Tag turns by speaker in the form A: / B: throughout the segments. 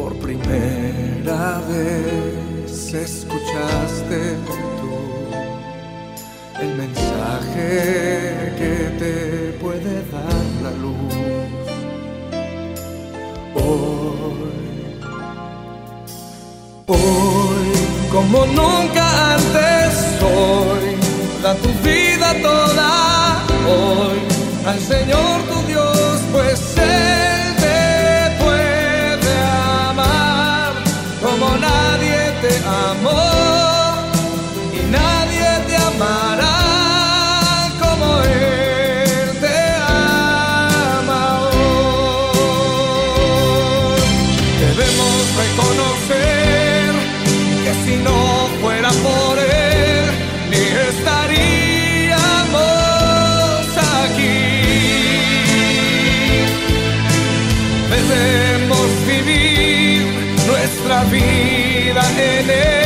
A: Por primera vez escuchaste tú el mensaje que te puede dar la luz. Hoy, hoy, como nunca antes, hoy, da tu vida toda, hoy, al Señor tu no fuera por él, ni estaríamos aquí. Debemos vivir nuestra vida en él.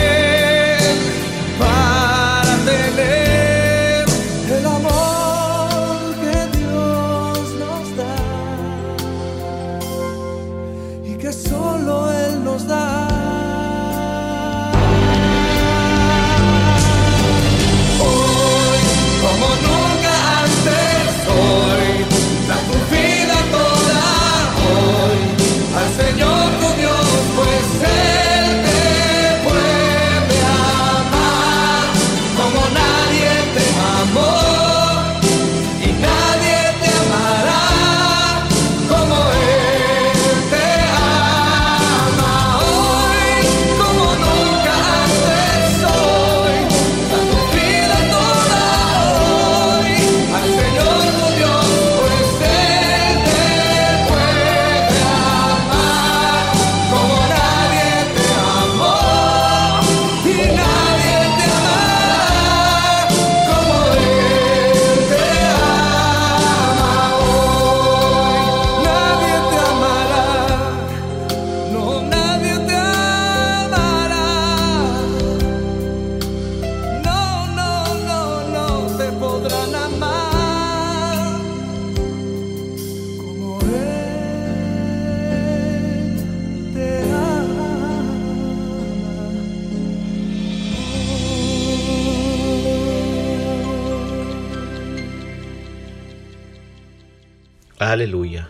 B: Aleluya,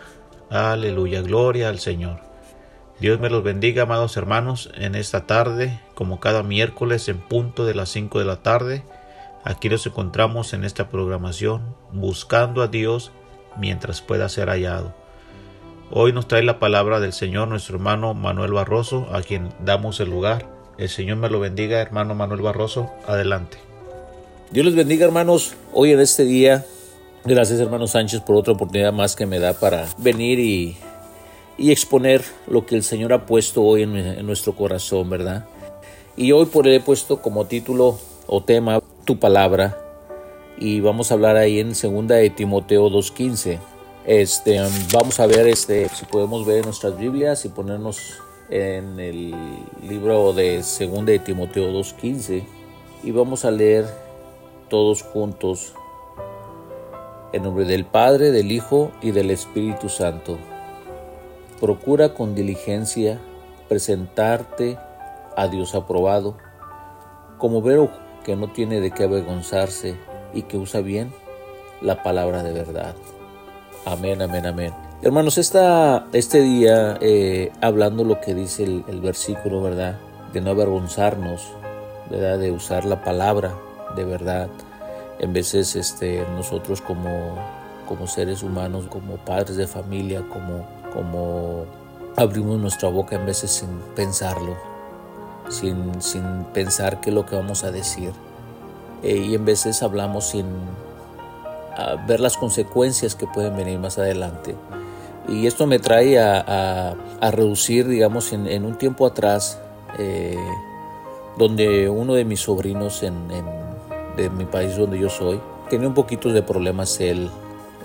B: aleluya, gloria al Señor. Dios me los bendiga, amados hermanos, en esta tarde, como cada miércoles en punto de las 5 de la tarde. Aquí nos encontramos en esta programación, buscando a Dios mientras pueda ser hallado. Hoy nos trae la palabra del Señor nuestro hermano Manuel Barroso, a quien damos el lugar. El Señor me lo bendiga, hermano Manuel Barroso. Adelante.
C: Dios les bendiga, hermanos. Hoy en este día Gracias hermano Sánchez por otra oportunidad más que me da para venir y, exponer lo que el Señor ha puesto hoy en, nuestro corazón, ¿verdad? Y hoy por él he puesto como título o tema tu palabra y vamos a hablar ahí en segunda de Timoteo 2.15. Este, vamos a ver este, si podemos ver nuestras Biblias y ponernos en el libro de segunda de Timoteo 2.15 y vamos a leer todos juntos en nombre del Padre, del Hijo y del Espíritu Santo. Procura con diligencia presentarte a Dios aprobado, como veo que no tiene de qué avergonzarse y que usa bien la palabra de verdad. Amén, amén, amén. Hermanos, esta, este día, eh, hablando lo que dice el, el versículo, ¿verdad? De no avergonzarnos, ¿verdad? De usar la palabra de verdad en veces este, nosotros como, como seres humanos, como padres de familia, como, como abrimos nuestra boca en veces sin pensarlo. sin, sin pensar qué es lo que vamos a decir. Eh, y en veces hablamos sin ver las consecuencias que pueden venir más adelante. Y esto me trae a, a, reducir, digamos, en, en, un tiempo atrás, eh, donde uno de mis sobrinos en, en, de mi país donde yo soy, tenía un poquito de problemas él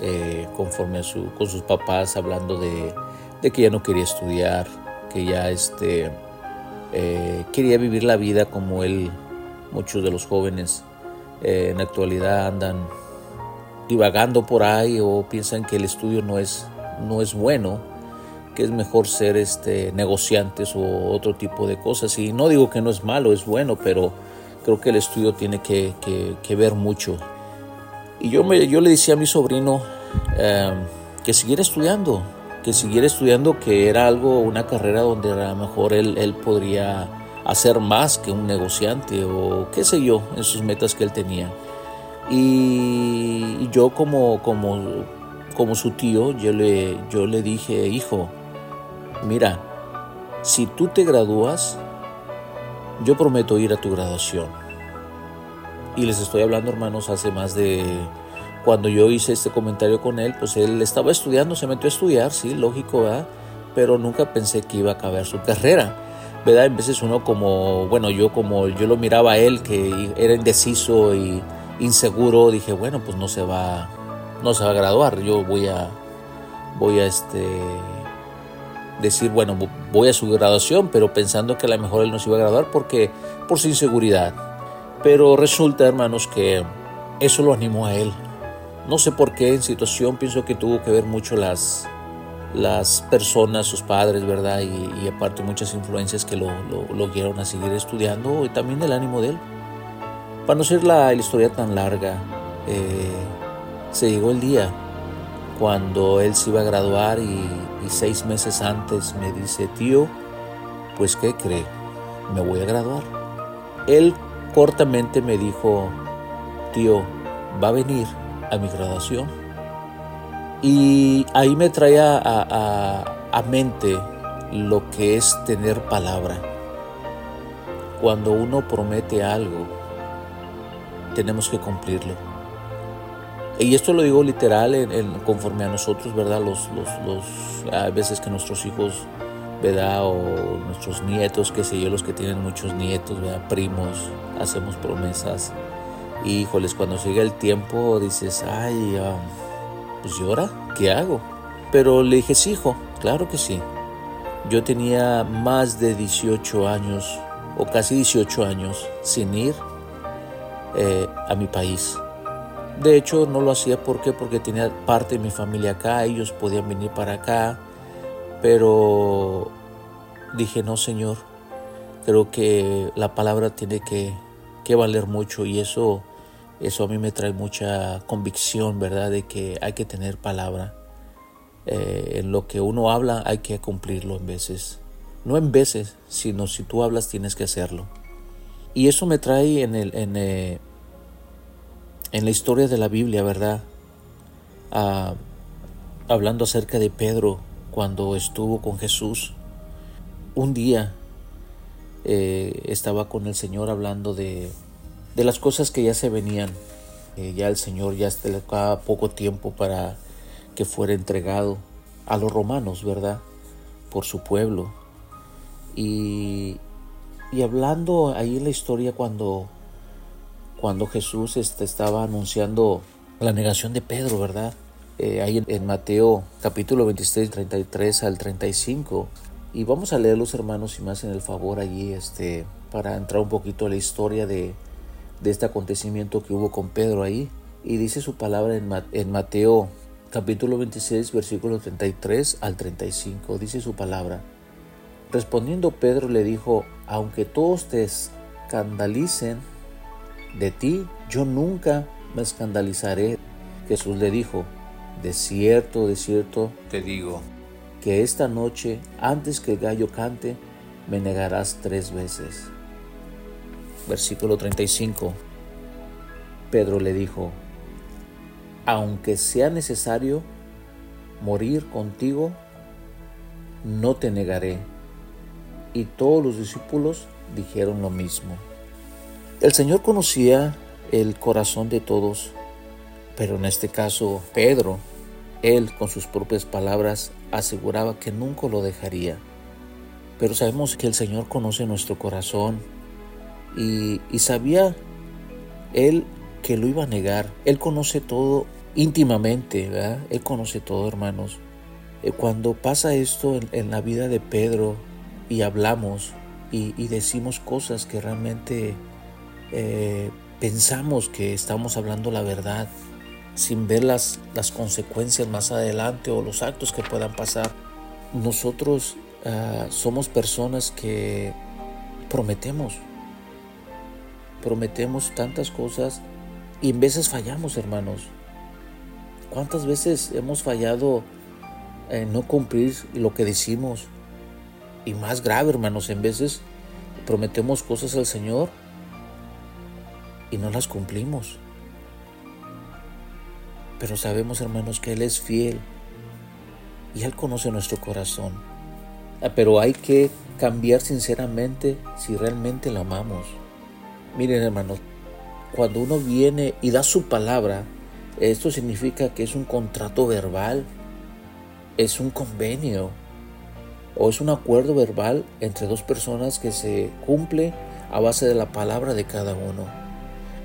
C: eh, conforme a su, con sus papás, hablando de, de, que ya no quería estudiar, que ya este, eh, quería vivir la vida como él, muchos de los jóvenes en la actualidad andan divagando por ahí o piensan que el estudio no es no es bueno, que es mejor ser este, negociantes o otro tipo de cosas. Y no digo que no es malo, es bueno, pero creo que el estudio tiene que, ver mucho. Y yo, me, yo le decía a mi sobrino em, que siguiera estudiando, que siguiera estudiando, que era algo, una carrera donde a lo mejor él, él podría hacer más que un negociante o qué sé yo en sus metas que él tenía. Y yo como, como como su tío, yo le, yo le dije, hijo, mira, si tú te gradúas, yo prometo ir a tu graduación. Y les estoy hablando, hermanos, hace más de... Cuando yo hice este comentario con él, pues él estaba estudiando, se metió a estudiar, sí, lógico, ¿verdad? Pero nunca pensé que iba a acabar su carrera. ¿Verdad? En veces uno como, bueno, yo como yo lo miraba a él, que era indeciso y inseguro, dije, bueno, pues no se va, no se va a graduar. Yo voy a, voy a este, decir, bueno, voy a su graduación, pero pensando que a lo mejor él no se iba a graduar porque, por su inseguridad. Pero resulta, hermanos, que eso lo animó a él. No sé por qué en situación, pienso que tuvo que ver mucho las, las personas, sus padres, ¿verdad? Y, aparte muchas influencias que lo, lo, guiaron a seguir estudiando y también el ánimo de él. Para no ser la, historia tan larga, eh, se llegó el día cuando él se iba a graduar y, seis meses antes me dice, tío, pues ¿qué cree? Me voy a graduar. Él cortamente me dijo, tío, va a venir a mi graduación. Y ahí me traía a, a mente lo que es tener palabra. Cuando uno promete algo, tenemos que cumplirlo. Y esto lo digo literal conforme a nosotros, ¿verdad? Los, los, los, a veces que nuestros hijos, ¿verdad? O nuestros nietos, qué sé yo, los que tienen muchos nietos, ¿verdad? Primos, hacemos promesas. Y, híjoles, cuando llega el tiempo dices, ay, ah, pues llora, ¿qué hago? Pero le dije, hijo, claro que sí. Yo tenía más de 18 años, o casi 18 años, sin ir eh, a mi país de hecho, no lo hacía porque porque tenía parte de mi familia acá, ellos podían venir para acá, pero dije, no, Señor, creo que la palabra tiene que, valer mucho y eso, eso a mí me trae mucha convicción, ¿verdad? De que hay que tener palabra. Eh, en lo que uno habla hay que cumplirlo en veces. No en veces, sino si tú hablas tienes que hacerlo. Y eso me trae en el, eh, en la historia de la Biblia, ¿verdad? Ah, hablando acerca de Pedro cuando estuvo con Jesús. Un día eh, estaba con el Señor hablando de, de, las cosas que ya se venían. Eh, ya el Señor ya estaba poco tiempo para que fuera entregado a los romanos, ¿verdad? Por su pueblo. Y, y hablando ahí en la historia cuando cuando Jesús este, estaba anunciando la negación de Pedro, ¿verdad? Eh, ahí en, Mateo capítulo 26, 33 al 35. Y vamos a leer los hermanos y más en el favor allí, este, para entrar un poquito a la historia de, de este acontecimiento que hubo con Pedro ahí. Y dice su palabra en, en Mateo capítulo 26, versículo 33 al 35. Dice su palabra. Respondiendo Pedro le dijo, aunque todos te escandalicen, de ti yo nunca me escandalizaré. Jesús le dijo, de cierto, de cierto, te digo, que esta noche, antes que el gallo cante, me negarás tres veces. Versículo 35. Pedro le dijo, aunque sea necesario morir contigo, no te negaré. Y todos los discípulos dijeron lo mismo. El Señor conocía el corazón de todos, pero en este caso Pedro, él con sus propias palabras aseguraba que nunca lo dejaría. Pero sabemos que el Señor conoce nuestro corazón y, sabía Él que lo iba a negar. Él conoce todo íntimamente, ¿verdad? Él conoce todo, hermanos. Eh, cuando pasa esto en, la vida de Pedro y hablamos y, decimos cosas que realmente eh, pensamos que estamos hablando la verdad, sin ver las, las consecuencias más adelante o los actos que puedan pasar, nosotros ah, somos personas que prometemos, prometemos tantas cosas y en veces fallamos, hermanos. ¿Cuántas veces hemos fallado en no cumplir lo que decimos? Y más grave, hermanos, en veces prometemos cosas al Señor y no las cumplimos. Pero sabemos, hermanos, que Él es fiel y Él conoce nuestro corazón. Ah, pero hay que cambiar sinceramente si realmente lo amamos. Miren, hermanos, cuando uno viene y da su palabra, esto significa que es un contrato verbal, es un convenio o es un acuerdo verbal entre dos personas que se cumple a base de la palabra de cada uno.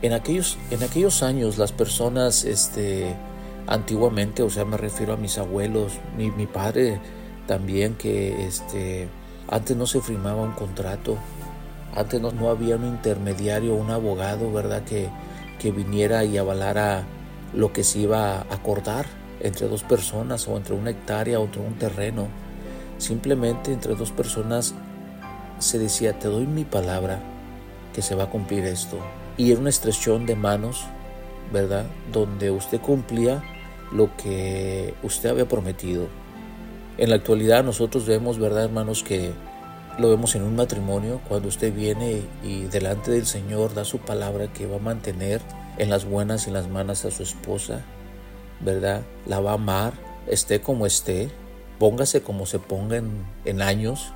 C: En aquellos, en aquellos años las personas este, antiguamente, o sea, me refiero a mis abuelos, mi, padre también, que este, antes no se firmaba un contrato, antes no, no había un intermediario, un abogado, ¿verdad? Que, que viniera y avalara lo que se iba a acordar entre dos personas o entre una hectárea o entre un terreno. Simplemente entre dos personas se decía, te doy mi palabra que se va a cumplir esto. Y era una estrechón de manos, ¿verdad? Donde usted cumplía lo que usted había prometido. En la actualidad nosotros vemos, ¿verdad, hermanos, que lo vemos en un matrimonio, cuando usted viene y delante del Señor da su palabra que va a mantener en las buenas y en las malas a su esposa, ¿verdad? La va a amar, esté como esté, póngase como se ponga en, años.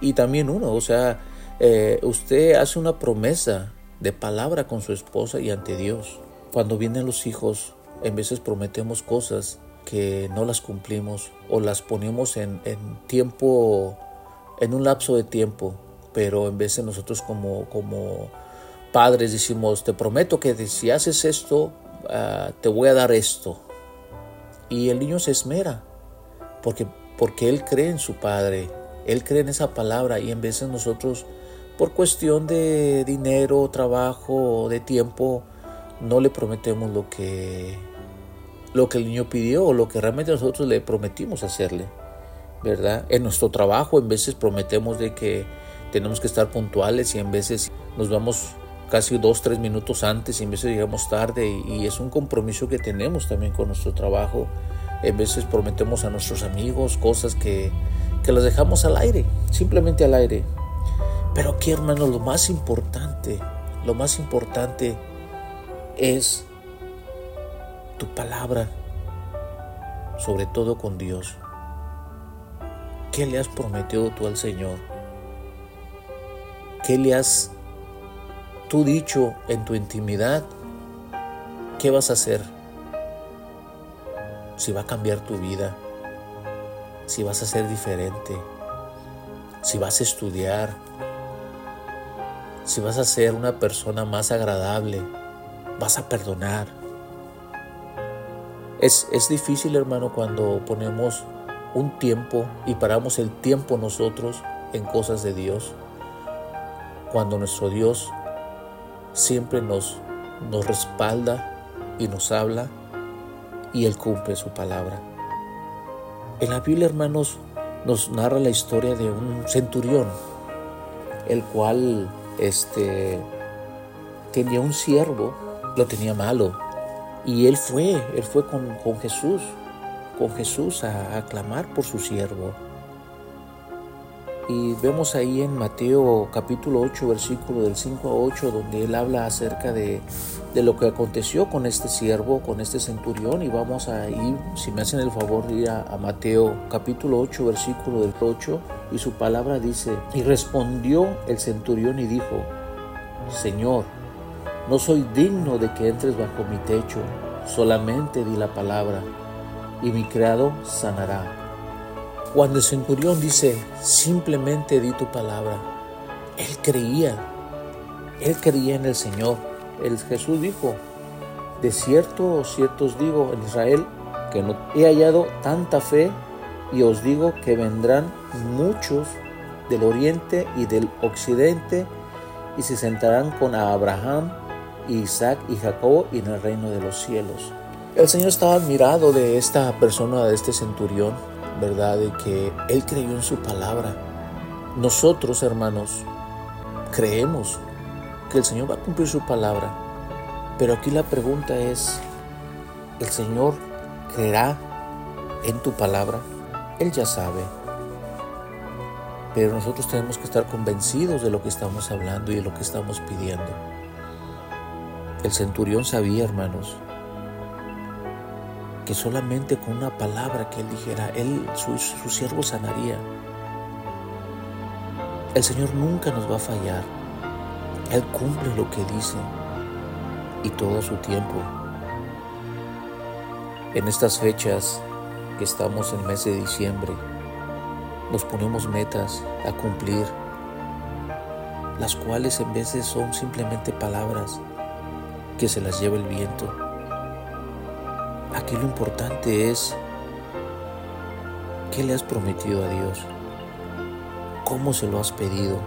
C: Y también uno, o sea, eh, usted hace una promesa de palabra con su esposa y ante Dios. Cuando vienen los hijos, en veces prometemos cosas que no las cumplimos o las ponemos en, en tiempo en un lapso de tiempo, pero en de nosotros como, como padres decimos, te prometo que si haces esto, ah, te voy a dar esto. Y el niño se esmera, porque, porque él cree en su padre, él cree en esa palabra y en de nosotros, por cuestión de dinero, trabajo, de tiempo, no le prometemos lo que, lo que el niño pidió o lo que realmente nosotros le prometimos hacerle. ¿verdad? En nuestro trabajo en veces prometemos de que tenemos que estar puntuales y en veces nos vamos casi dos, tres minutos antes y en veces llegamos tarde y, es un compromiso que tenemos también con nuestro trabajo. En veces prometemos a nuestros amigos cosas que, que las dejamos al aire, simplemente al aire. Pero aquí, hermanos, lo más importante, lo más importante es tu palabra, sobre todo con Dios. ¿Qué le has prometido tú al Señor? ¿Qué le has tú dicho en tu intimidad? ¿Qué vas a hacer? Si va a cambiar tu vida, si vas a ser diferente, si vas a estudiar, si vas a ser una persona más agradable, vas a perdonar. Es, es difícil, hermano, cuando ponemos un tiempo y paramos el tiempo nosotros en cosas de Dios, cuando nuestro Dios siempre nos, nos respalda y nos habla y Él cumple su palabra. En la Biblia, hermanos, nos narra la historia de un centurión, el cual este, tenía un siervo, lo tenía malo, y él fue, él fue con, con Jesús con Jesús a, clamar por su siervo. Y vemos ahí en Mateo capítulo 8, versículo del 5 a 8, donde él habla acerca de, de lo que aconteció con este siervo, con este centurión. Y vamos a ir, si me hacen el favor, ir a, a Mateo capítulo 8, versículo del 8. Y su palabra dice, y respondió el centurión y dijo, Señor, no soy digno de que entres bajo mi techo, solamente di la palabra, y mi criado sanará. Cuando el centurión dice, simplemente di tu palabra, él creía, él creía en el Señor. El Jesús dijo, de cierto, cierto os digo en Israel, que no he hallado tanta fe, y os digo que vendrán muchos del oriente y del occidente, y se sentarán con Abraham, Isaac y Jacob en el reino de los cielos. El Señor estaba admirado de esta persona, de este centurión, ¿verdad? De que él creyó en su palabra. Nosotros, hermanos, creemos que el Señor va a cumplir su palabra. Pero aquí la pregunta es, ¿el Señor creerá en tu palabra? Él ya sabe. Pero nosotros tenemos que estar convencidos de lo que estamos hablando y de lo que estamos pidiendo. El centurión sabía, hermanos, que solamente con una palabra que él dijera, él, su, su siervo sanaría. El Señor nunca nos va a fallar. Él cumple lo que dice y todo su tiempo. En estas fechas que estamos en el mes de diciembre, nos ponemos metas a cumplir, las cuales en veces son simplemente palabras que se las lleva el viento. Aquí lo importante es qué le has prometido a Dios, cómo se lo has pedido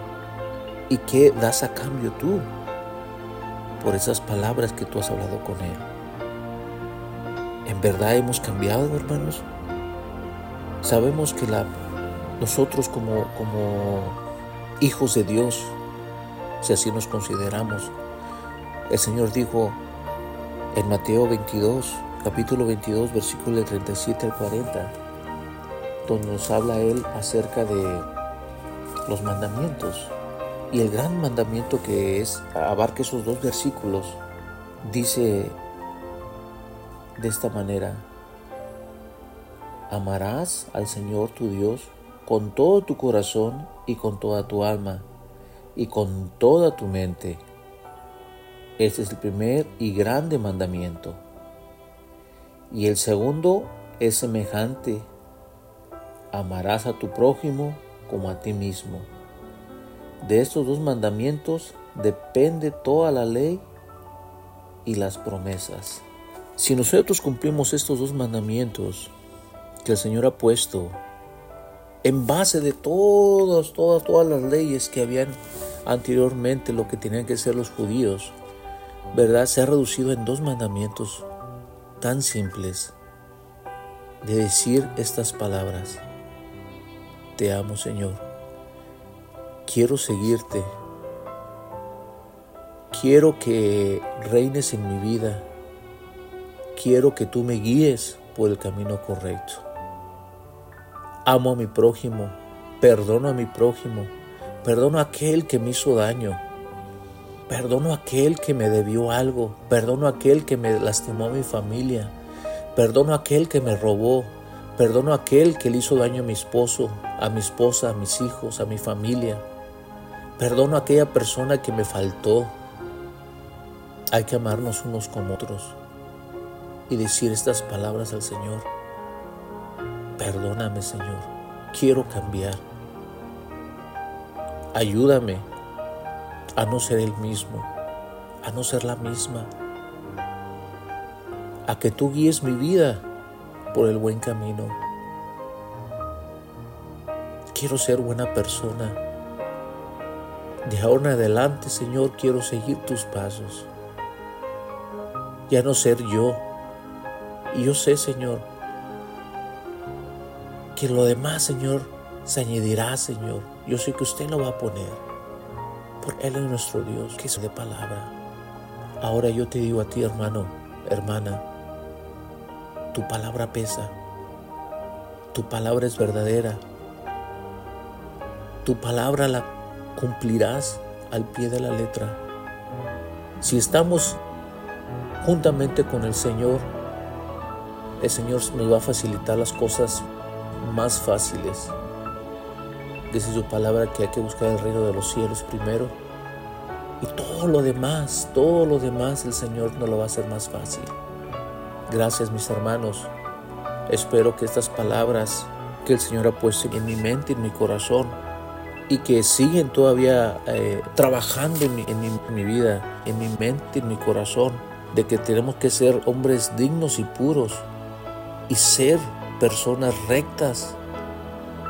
C: y qué das a cambio tú por esas palabras que tú has hablado con Él. ¿En verdad hemos cambiado, hermanos? Sabemos que la, nosotros como, como hijos de Dios, si así nos consideramos, el Señor dijo en Mateo 22, capítulo 22, versículo 37 al 40, donde nos habla Él acerca de los mandamientos. Y el gran mandamiento que es, abarca esos dos versículos, dice de esta manera, amarás al Señor tu Dios con todo tu corazón y con toda tu alma y con toda tu mente este es el primer y grande mandamiento. Y el segundo es semejante. Amarás a tu prójimo como a ti mismo. De estos dos mandamientos depende toda la ley y las promesas. Si nosotros cumplimos estos dos mandamientos que el Señor ha puesto en base de todas, todas, todas las leyes que habían anteriormente lo que tenían que ser los judíos, ¿verdad? Se ha reducido en dos mandamientos tan simples de decir estas palabras. Te amo, Señor. Quiero seguirte. Quiero que reines en mi vida. Quiero que tú me guíes por el camino correcto. Amo a mi prójimo. Perdono a mi prójimo. Perdono a aquel que me hizo daño Perdono a aquel que me debió algo. Perdono a aquel que me lastimó a mi familia. Perdono a aquel que me robó. Perdono a aquel que le hizo daño a mi esposo, a mi esposa, a mis hijos, a mi familia. Perdono a aquella persona que me faltó. Hay que amarnos unos como otros y decir estas palabras al Señor. Perdóname, Señor. Quiero cambiar. Ayúdame a no ser el mismo, a no ser la misma, a que tú guíes mi vida por el buen camino. Quiero ser buena persona. De ahora en adelante, Señor, quiero seguir tus pasos. Ya no ser yo. Y yo sé, Señor, que lo demás, Señor, se añadirá, Señor. Yo sé que usted lo va a poner. Él es nuestro Dios, que es de palabra. Ahora yo te digo a ti, hermano, hermana, tu palabra pesa, tu palabra es verdadera, tu palabra la cumplirás al pie de la letra. Si estamos juntamente con el Señor, el Señor nos va a facilitar las cosas más fáciles. Dice su palabra que hay que buscar el reino de los cielos primero. Y todo lo demás, todo lo demás el Señor nos lo va a hacer más fácil. Gracias mis hermanos. Espero que estas palabras que el Señor ha puesto en mi mente, en mi corazón, y que siguen todavía eh, trabajando en mi vida, en mi mente, en mi corazón, de que tenemos que ser hombres dignos y puros y ser personas rectas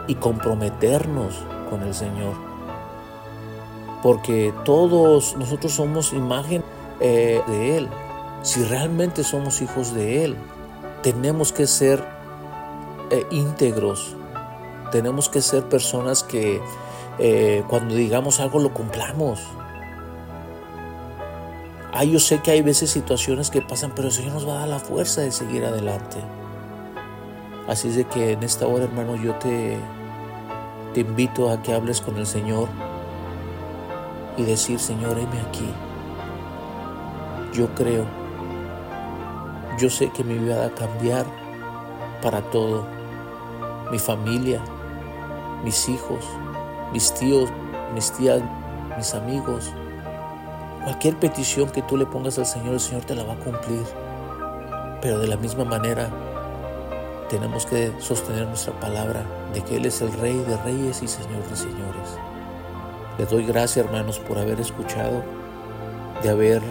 C: y comprometernos con el Señor. Porque todos nosotros somos imagen eh, de Él. Si realmente somos hijos de Él, tenemos que ser eh, íntegros. Tenemos que ser personas que eh, cuando digamos algo lo cumplamos. Ah, yo sé que hay veces situaciones que pasan, pero el Señor nos va a dar la fuerza de seguir adelante. Así es de que en esta hora, hermano, yo te, te invito a que hables con el Señor y decir, Señor, heme aquí. Yo creo, yo sé que mi vida va a cambiar para todo. Mi familia, mis hijos, mis tíos, mis tías, mis amigos. Cualquier petición que tú le pongas al Señor, el Señor te la va a cumplir. Pero de la misma manera, tenemos que sostener nuestra palabra de que Él es el Rey de Reyes y Señor de Señores. Les doy gracias, hermanos, por haber escuchado, de haber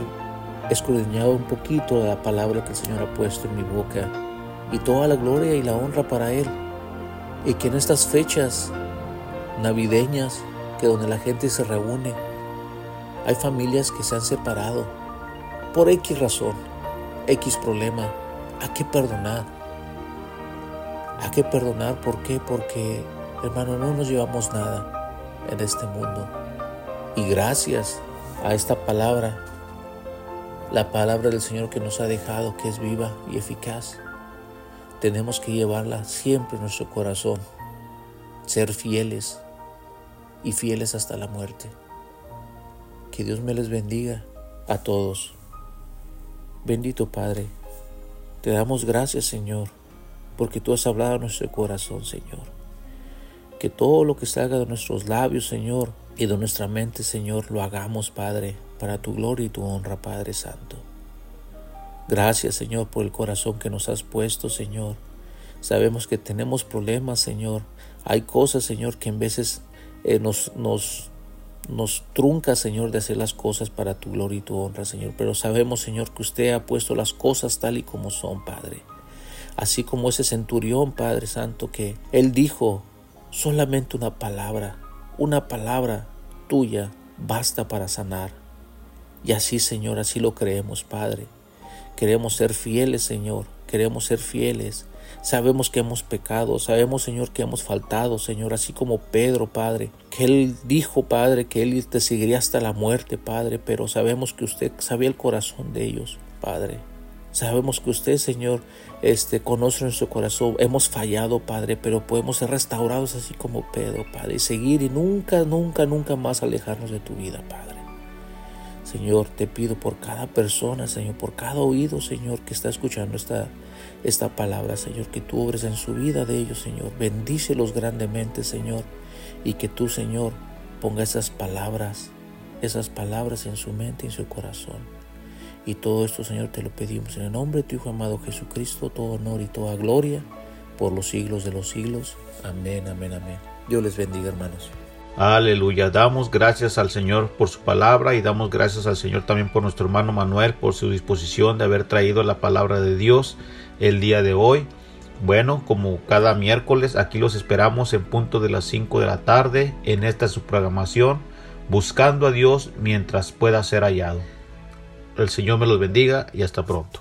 C: escudriñado un poquito la palabra que el Señor ha puesto en mi boca y toda la gloria y la honra para Él. Y que en estas fechas navideñas, que donde la gente se reúne, hay familias que se han separado por X razón, X problema. Hay que perdonar hay que perdonar, ¿por qué? Porque, hermano, no nos llevamos nada en este mundo. Y gracias a esta palabra, la palabra del Señor que nos ha dejado, que es viva y eficaz, tenemos que llevarla siempre en nuestro corazón, ser fieles y fieles hasta la muerte. Que Dios me les bendiga a todos. Bendito Padre, te damos gracias Señor porque tú has hablado a nuestro corazón, Señor. Que todo lo que salga de nuestros labios, Señor, y de nuestra mente, Señor, lo hagamos, Padre, para tu gloria y tu honra, Padre Santo. Gracias, Señor, por el corazón que nos has puesto, Señor. Sabemos que tenemos problemas, Señor. Hay cosas, Señor, que en veces eh, nos, nos, nos trunca, Señor, de hacer las cosas para tu gloria y tu honra, Señor. Pero sabemos, Señor, que usted ha puesto las cosas tal y como son, Padre así como ese centurión, Padre Santo, que él dijo, solamente una palabra, una palabra tuya basta para sanar. Y así, Señor, así lo creemos, Padre. Queremos ser fieles, Señor, queremos ser fieles. Sabemos que hemos pecado, sabemos, Señor, que hemos faltado, Señor, así como Pedro, Padre, que él dijo, Padre, que él te seguiría hasta la muerte, Padre, pero sabemos que usted sabía el corazón de ellos, Padre. Sabemos que usted, Señor, este, conoce nuestro corazón. Hemos fallado, Padre, pero podemos ser restaurados así como Pedro, Padre, y seguir y nunca, nunca, nunca más alejarnos de tu vida, Padre. Señor, te pido por cada persona, Señor, por cada oído, Señor, que está escuchando esta, esta palabra, Señor, que tú obres en su vida de ellos, Señor. Bendícelos grandemente, Señor, y que tú, Señor, ponga esas palabras, esas palabras en su mente y en su corazón. Y todo esto, Señor, te lo pedimos en el nombre de tu Hijo amado Jesucristo, todo honor y toda gloria por los siglos de los siglos. Amén, amén, amén. Dios les bendiga, hermanos.
B: Aleluya. Damos gracias al Señor por su palabra y damos gracias al Señor también por nuestro hermano Manuel, por su disposición de haber traído la palabra de Dios el día de hoy. Bueno, como cada miércoles, aquí los esperamos en punto de las 5 de la tarde en esta su programación, buscando a Dios mientras pueda ser hallado. El Señor me los bendiga y hasta pronto.